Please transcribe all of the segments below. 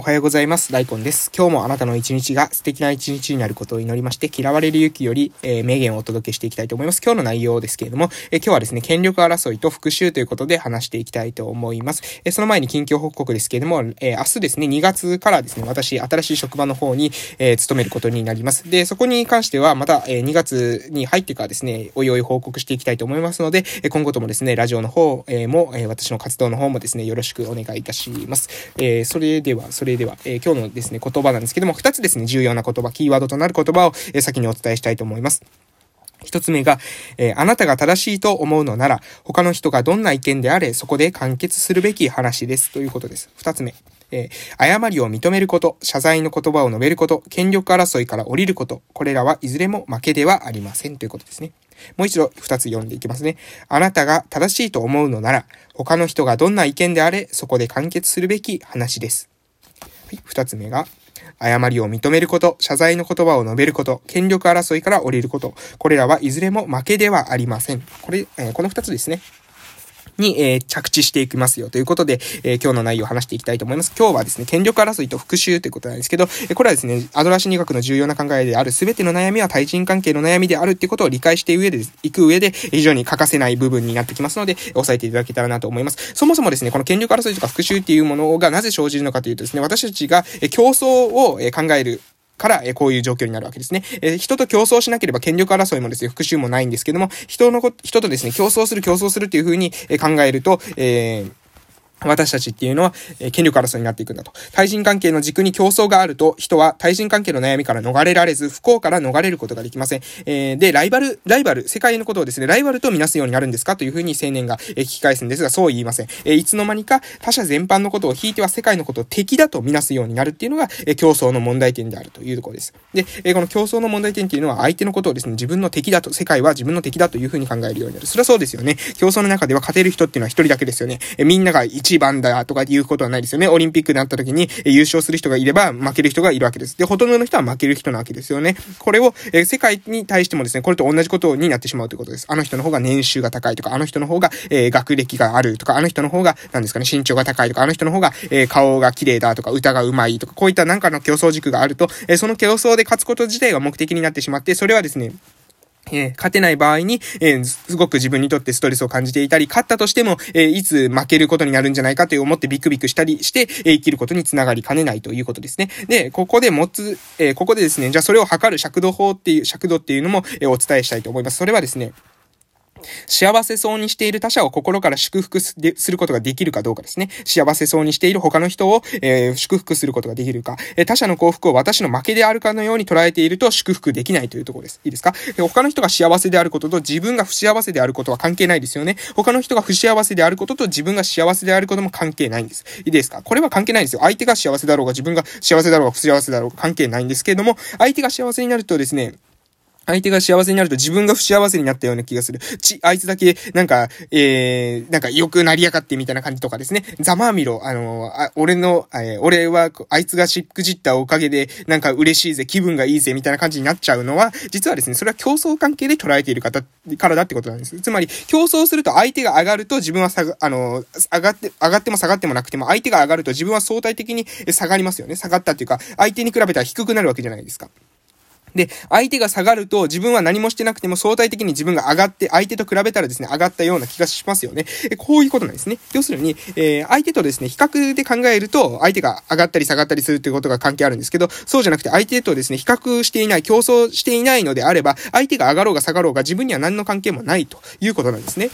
おはようございます。大根です。今日もあなたの一日が素敵な一日になることを祈りまして、嫌われる勇気より、えー、名言をお届けしていきたいと思います。今日の内容ですけれども、えー、今日はですね、権力争いと復讐ということで話していきたいと思います。えー、その前に近況報告ですけれども、え明日ですね、2月からですね、私、新しい職場の方に、え勤めることになります。で、そこに関しては、また、え2月に入ってからですね、おいおい報告していきたいと思いますので、え今後ともですね、ラジオの方、えも、え私の活動の方もですね、よろしくお願いいたします。えそれでは、それでは、え今日のですね、言葉なんですけども、二つですね、重要な言葉、キーワードとなる言葉を、え先にお伝えしたいと思います。一つ目が、えー、あなたが正しいと思うのなら、他の人がどんな意見であれ、そこで完結するべき話です。ということです。二つ目。えー、誤りを認めること、謝罪の言葉を述べること、権力争いから降りること、これらはいずれも負けではありませんということですね。もう一度二つ読んでいきますね。あなたが正しいと思うのなら、他の人がどんな意見であれ、そこで完結するべき話です。はい、二つ目が、誤りを認めること、謝罪の言葉を述べること、権力争いから降りること。これらはいずれも負けではありません。これ、えー、この二つですね。に、えー、着地していきますよということで、えー、今日の内容を話していきたいと思います。今日はですね、権力争いと復讐ということなんですけど、えこれはですね、アドラー心理学の重要な考えである全ての悩みは対人関係の悩みであるっていうことを理解して上で、いく上で、非常に欠かせない部分になってきますので、押さえていただけたらなと思います。そもそもですね、この権力争いとか復讐っていうものがなぜ生じるのかというとですね、私たちが競争を考えるから、えこういう状況になるわけですね。え人と競争しなければ権力争いもですね、復讐もないんですけども、人のこ、人とですね、競争する競争するっていう風にえ考えると、えー私たちっていうのは、え権力争いになっていくんだと。対人関係の軸に競争があると、人は対人関係の悩みから逃れられず、不幸から逃れることができません。えー、で、ライバル、ライバル、世界のことをですね、ライバルとみなすようになるんですかというふうに青年が、え聞き返すんですが、そう言いません。え、いつの間にか他者全般のことを引いては世界のことを敵だとみなすようになるっていうのが、え競争の問題点であるというところです。で、えこの競争の問題点っていうのは、相手のことをですね、自分の敵だと、世界は自分の敵だというふうに考えるようになる。それはそうですよね。競争の中では勝てる人っていうのは一人だけですよね。えみんなが一1番だとか言うことはないですよね。オリンピックになった時に、優勝する人がいれば負ける人がいるわけです。で、ほとんどの人は負ける人なわけですよね。これを、え世界に対してもですね、これと同じことになってしまうということです。あの人の方が年収が高いとか、あの人の方が、え学歴があるとか、あの人の方が、何ですかね、身長が高いとか、あの人の方が、え顔が綺麗だとか、歌が上手いとか、こういったなんかの競争軸があると、えその競争で勝つこと自体が目的になってしまって、それはですね、えー、勝てない場合に、えー、すごく自分にとってストレスを感じていたり、勝ったとしても、えー、いつ負けることになるんじゃないかという思ってビクビクしたりして、え生きることにつながりかねないということですね。で、ここで持つ、えここでですね、じゃあそれを測る尺度法っていう、尺度っていうのも、えお伝えしたいと思います。それはですね、幸せそうにしている他者を心から祝福することができるかどうかですね。幸せそうにしている他の人を、えー、祝福することができるか、えー、他者の幸福を私の負けであるかのように捉えていると祝福できないというところです。いいですか、えー、他の人が幸せであることと自分が不幸せであることは関係ないですよね。他の人が不幸せであることと自分が幸せであることも関係ないんです。いいですか？これは関係ないんですよ。相手が幸せだろうが自分が幸せだろうが不幸せだろうが関係ないんですけれども、相手が幸せになるとですね、相手が幸せになると自分が不幸せになったような気がする。ち、あいつだけ、なんか、えー、なんか良くなりやがってみたいな感じとかですね。ざまあみろ。あの、あ俺の、えー、俺は、あいつがしくじったおかげで、なんか嬉しいぜ、気分がいいぜ、みたいな感じになっちゃうのは、実はですね、それは競争関係で捉えている方からだってことなんです。つまり、競争すると相手が上がると自分は下が、あの、上がって、上がっても下がってもなくても、相手が上がると自分は相対的に下がりますよね。下がったっていうか、相手に比べたら低くなるわけじゃないですか。で、相手が下がると自分は何もしてなくても相対的に自分が上がって、相手と比べたらですね、上がったような気がしますよね。こういうことなんですね。要するに、えー、相手とですね、比較で考えると、相手が上がったり下がったりするということが関係あるんですけど、そうじゃなくて相手とですね、比較していない、競争していないのであれば、相手が上がろうが下がろうが自分には何の関係もないということなんですね。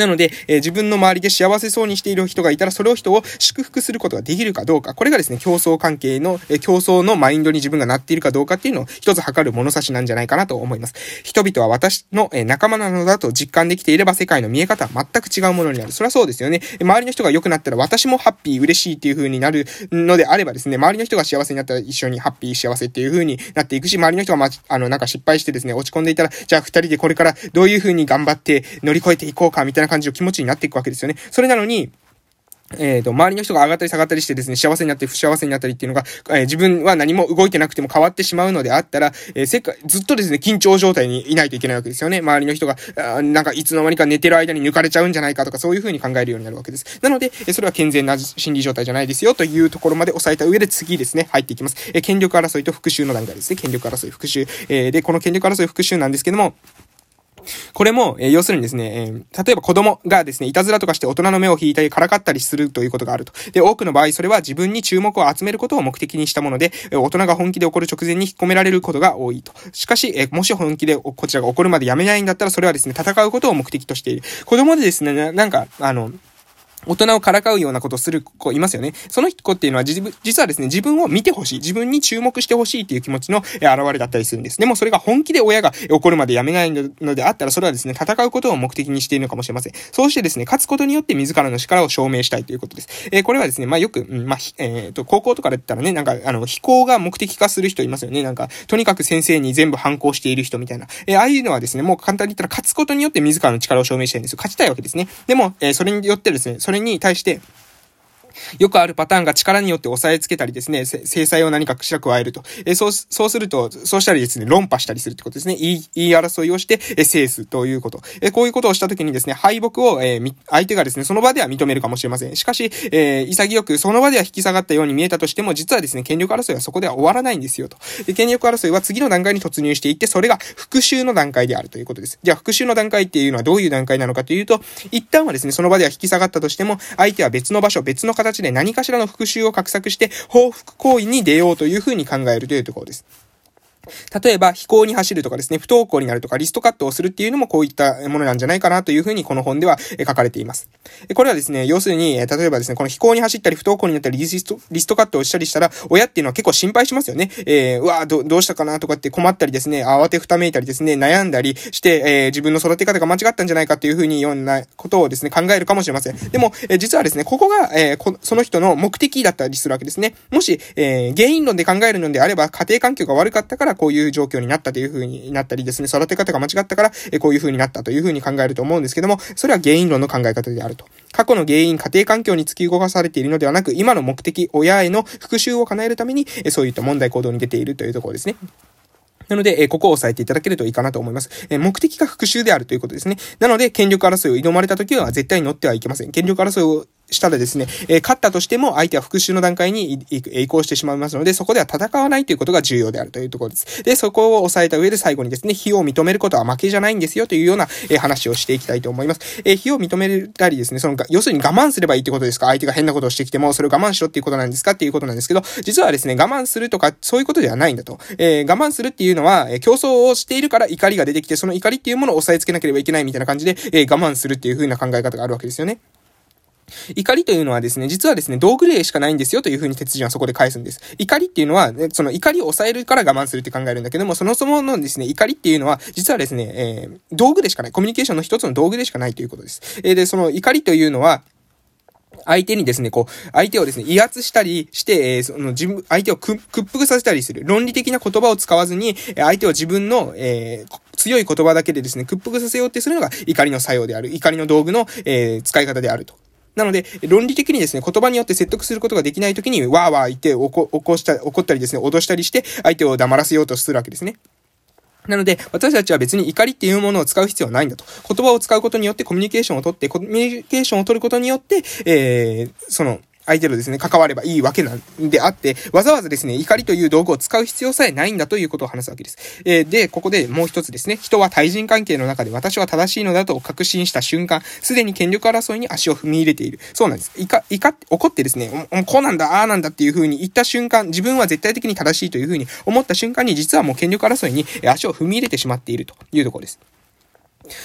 なので、えー、自分の周りで幸せそうにしている人がいたら、それを人を祝福することができるかどうか。これがですね、競争関係の、えー、競争のマインドに自分がなっているかどうかっていうのを一つ測る物差しなんじゃないかなと思います。人々は私の、えー、仲間なのだと実感できていれば、世界の見え方は全く違うものになる。それはそうですよね。周りの人が良くなったら、私もハッピー、嬉しいっていう風になるのであればですね、周りの人が幸せになったら一緒にハッピー、幸せっていう風になっていくし、周りの人がま、あの、なんか失敗してですね、落ち込んでいたら、じゃあ二人でこれからどういう風に頑張って乗り越えていこうか、みたいな感じの気持ちになっていくわけですよね。それなのに、えっ、ー、と、周りの人が上がったり下がったりしてですね、幸せになったり不幸せになったりっていうのが、えー、自分は何も動いてなくても変わってしまうのであったら、えー、世界、ずっとですね、緊張状態にいないといけないわけですよね。周りの人が、あなんかいつの間にか寝てる間に抜かれちゃうんじゃないかとか、そういう風に考えるようになるわけです。なので、えそれは健全な心理状態じゃないですよというところまで押さえた上で次ですね、入っていきます。え権力争いと復讐の段階ですね。権力争い、復讐。えで、この権力争い、復讐なんですけども、これも、えー、要するにですね、えー、例えば子供がですね、いたずらとかして大人の目を引いたりからかったりするということがあると。で、多くの場合、それは自分に注目を集めることを目的にしたもので、えー、大人が本気で怒る直前に引っ込められることが多いと。しかし、えー、もし本気でこちらが怒るまでやめないんだったら、それはですね、戦うことを目的としている。子供でですね、なんか、あの、大人をからかうようなことをする子いますよね。その子っていうのは実はですね、自分を見てほしい、自分に注目してほしいっていう気持ちの現れだったりするんです。でもそれが本気で親が怒るまでやめないのであったら、それはですね、戦うことを目的にしているのかもしれません。そうしてですね、勝つことによって自らの力を証明したいということです。えー、これはですね、まあよく、まあ、えっ、ー、と、高校とかだったらね、なんか、あの、飛行が目的化する人いますよね。なんか、とにかく先生に全部反抗している人みたいな。え、ああいうのはですね、もう簡単に言ったら勝つことによって自らの力を証明したいんですよ。勝ちたいわけですね。でも、え、それによってですね、それに対して、よくあるパターンが力によって押さえつけたりですね、制裁を何かしら加えると。えそう、そうすると、そうしたりですね、論破したりするってことですね。言い、言い争いをして、え制すということ。えこういうことをしたときにですね、敗北を、えー、相手がですね、その場では認めるかもしれません。しかし、え、潔くその場では引き下がったように見えたとしても、実はですね、権力争いはそこでは終わらないんですよと。で権力争いは次の段階に突入していって、それが復讐の段階であるということです。じゃあ、復讐の段階っていうのはどういう段階なのかというと、一旦はですね、その場では引き下がったとしても、相手は別の場所、別の形で何かしらの復讐を画策して報復行為に出ようというふうに考えるというところです。例えば、飛行に走るとかですね、不登校になるとか、リストカットをするっていうのもこういったものなんじゃないかなというふうにこの本では書かれています。これはですね、要するに、例えばですね、この飛行に走ったり不登校になったりリスト、リストカットをしたりしたら、親っていうのは結構心配しますよね。えー、うわど、どうしたかなとかって困ったりですね、慌てふためいたりですね、悩んだりして、えー、自分の育て方が間違ったんじゃないかっていうふうにようなことをですね、考えるかもしれません。でも、えー、実はですね、ここが、えー、その人の目的だったりするわけですね。もし、えー、原因論で考えるのであれば、家庭環境が悪かったからこういう状況になったという風になったりですね、育て方が間違ったから、えこういう風になったという風に考えると思うんですけども、それは原因論の考え方であると。過去の原因、家庭環境に突き動かされているのではなく、今の目的、親への復讐を叶えるために、そういった問題行動に出ているというところですね。なので、えここを押さえていただけるといいかなと思います。え目的が復讐であるということですね。なので、権力争いを挑まれた時は絶対に乗ってはいけません。権力争いをしたらですね、えー、勝ったとしても相手は復讐の段階に移行してしまいますので、そこでは戦わないということが重要であるというところです。で、そこを抑えた上で最後にですね、非を認めることは負けじゃないんですよというような、えー、話をしていきたいと思います。えー、非を認めたりですね、その、要するに我慢すればいいってことですか相手が変なことをしてきても、それを我慢しろっていうことなんですかっていうことなんですけど、実はですね、我慢するとか、そういうことではないんだと。え、我慢するっていうのは、え競争をしているから怒りが出てきて、その怒りっていうものを抑えつけなければいけないみたいな感じで、え我慢するっていう風な考え方があるわけですよね。怒りというのはですね、実はですね、道具例しかないんですよというふうに鉄人はそこで返すんです。怒りっていうのは、その怒りを抑えるから我慢するって考えるんだけども、そもそものですね、怒りっていうのは、実はですね、えー、道具でしかない。コミュニケーションの一つの道具でしかないということです。えー、で、その怒りというのは、相手にですね、こう、相手をですね、威圧したりして、えー、その自分、相手を屈服させたりする。論理的な言葉を使わずに、相手を自分の、えー、強い言葉だけでですね、屈服させようってするのが怒りの作用である。怒りの道具の、えー、使い方であると。なので、論理的にですね、言葉によって説得することができない時に、わーわー言って、起こした、怒ったりですね、脅したりして、相手を黙らせようとするわけですね。なので、私たちは別に怒りっていうものを使う必要はないんだと。言葉を使うことによってコミュニケーションをとって、コミュニケーションを取ることによって、えー、その、相手とですね、関わればいいわけなんであって、わざわざですね、怒りという道具を使う必要さえないんだということを話すわけです。えー、で、ここでもう一つですね、人は対人関係の中で私は正しいのだと確信した瞬間、すでに権力争いに足を踏み入れている。そうなんです。いか、いか、怒ってですね、こうなんだ、ああなんだっていう風に言った瞬間、自分は絶対的に正しいという風に思った瞬間に、実はもう権力争いに足を踏み入れてしまっているというところです。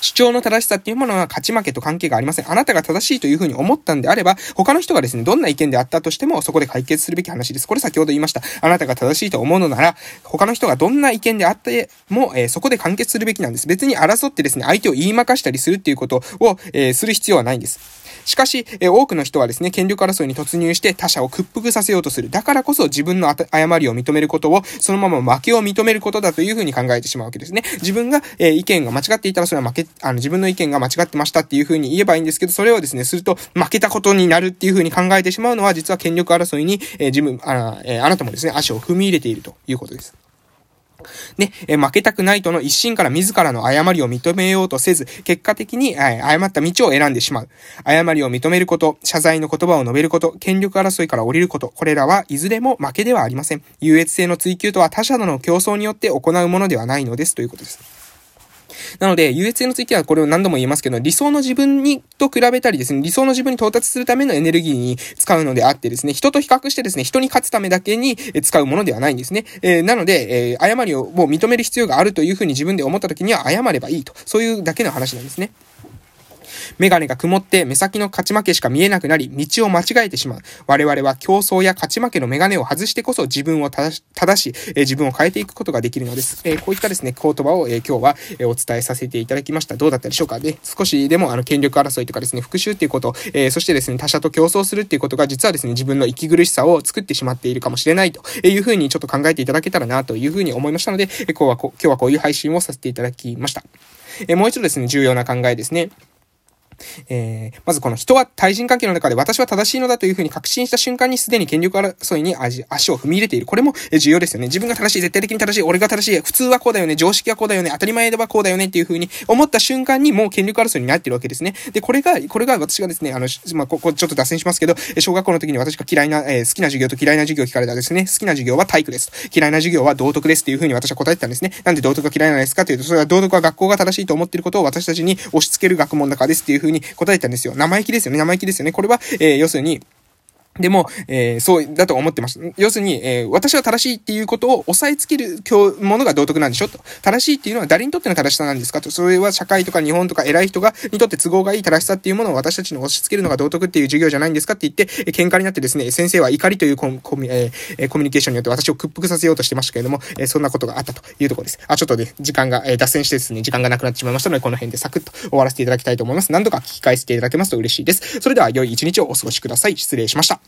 主張の正しさっていうものは勝ち負けと関係がありません。あなたが正しいというふうに思ったんであれば、他の人がですね、どんな意見であったとしても、そこで解決するべき話です。これ先ほど言いました。あなたが正しいと思うのなら、他の人がどんな意見であっても、えー、そこで完結するべきなんです。別に争ってですね、相手を言いまかしたりするっていうことを、えー、する必要はないんです。しかし、え多くの人はですね、権力争いに突入して他者を屈服させようとする。だからこそ自分の誤りを認めることを、そのまま負けを認めることだというふうに考えてしまうわけですね。自分が、え意見が間違っていたらそれは負け、あの、自分の意見が間違ってましたっていう風に言えばいいんですけど、それをですね、すると負けたことになるっていう風に考えてしまうのは、実は権力争いに、えー、自分、あ、えー、あなたもですね、足を踏み入れているということです。ね、え負けたくないとの一心から自らの誤りを認めようとせず、結果的に、え誤った道を選んでしまう。誤りを認めること、謝罪の言葉を述べること、権力争いから降りること、これらはいずれも負けではありません。優越性の追求とは他者との競争によって行うものではないのです、ということです。なので、優越性の追求はこれを何度も言いますけど、理想の自分にと比べたりですね、理想の自分に到達するためのエネルギーに使うのであってですね、人と比較してですね、人に勝つためだけに使うものではないんですね。えー、なので、えー、誤りをもう認める必要があるというふうに自分で思った時には謝ればいいと。そういうだけの話なんですね。メガネが曇って目先の勝ち負けしか見えなくなり、道を間違えてしまう。我々は競争や勝ち負けのメガネを外してこそ自分を正し、正しえ自分を変えていくことができるのです。え、こういったですね、言葉を、え、今日は、え、お伝えさせていただきました。どうだったでしょうか？ね。少しでもあの権力争いとかですね、復讐っていうこと、えそしてですね、他者と競争するっていうことが実はですね、自分の息苦しさを作ってしまっているかもしれないというふうにちょっと考えていただけたらなというふうに思いましたので、今日はこ今日はこういう配信をさせていただきました。えもう一度ですね、重要な考えですね。えー、まずこの人は対人関係の中で私は正しいのだというふうに確信した瞬間にすでに権力争いに足を踏み入れている。これも重要ですよね。自分が正しい、絶対的に正しい、俺が正しい、普通はこうだよね、常識はこうだよね、当たり前ではこうだよねっていうふうに思った瞬間にもう権力争いになってるわけですね。で、これが、これが私がですね、あの、まあ、ここちょっと脱線しますけど、小学校の時に私が嫌いな、えー、好きな授業と嫌いな授業を聞かれたですね、好きな授業は体育です。嫌いな授業は道徳ですっていうふうに私は答えてたんですね。なんで道徳が嫌いなんですかというと、それは道徳は学校が正しいと思っていることを私たちに押し付ける学問だからですっていうふうに答えたんですよ。生意気ですよね。生意気ですよね。これは、えー、要するに、でも、えー、そうだと思ってました。要するに、えー、私は正しいっていうことを押さえつけるものが道徳なんでしょ？と。正しいっていうのは誰にとっての正しさなんですか？と。それは社会とか日本とか偉い人が、にとって都合がいい正しさっていうものを私たちに押し付けるのが道徳っていう授業じゃないんですかって言って、えー、喧嘩になってですね、先生は怒りというココミ,、えー、コミュニケーションによって私を屈服させようとしてましたけれども、えー、そんなことがあったというところです。あ、ちょっとね、時間が、えー、脱線してですね、時間がなくなってしまいましたので、この辺でサクッと終わらせていただきたいと思います。何度か聞き返していただけますと嬉しいです。それでは良い一日をお過ごしください。失礼しました。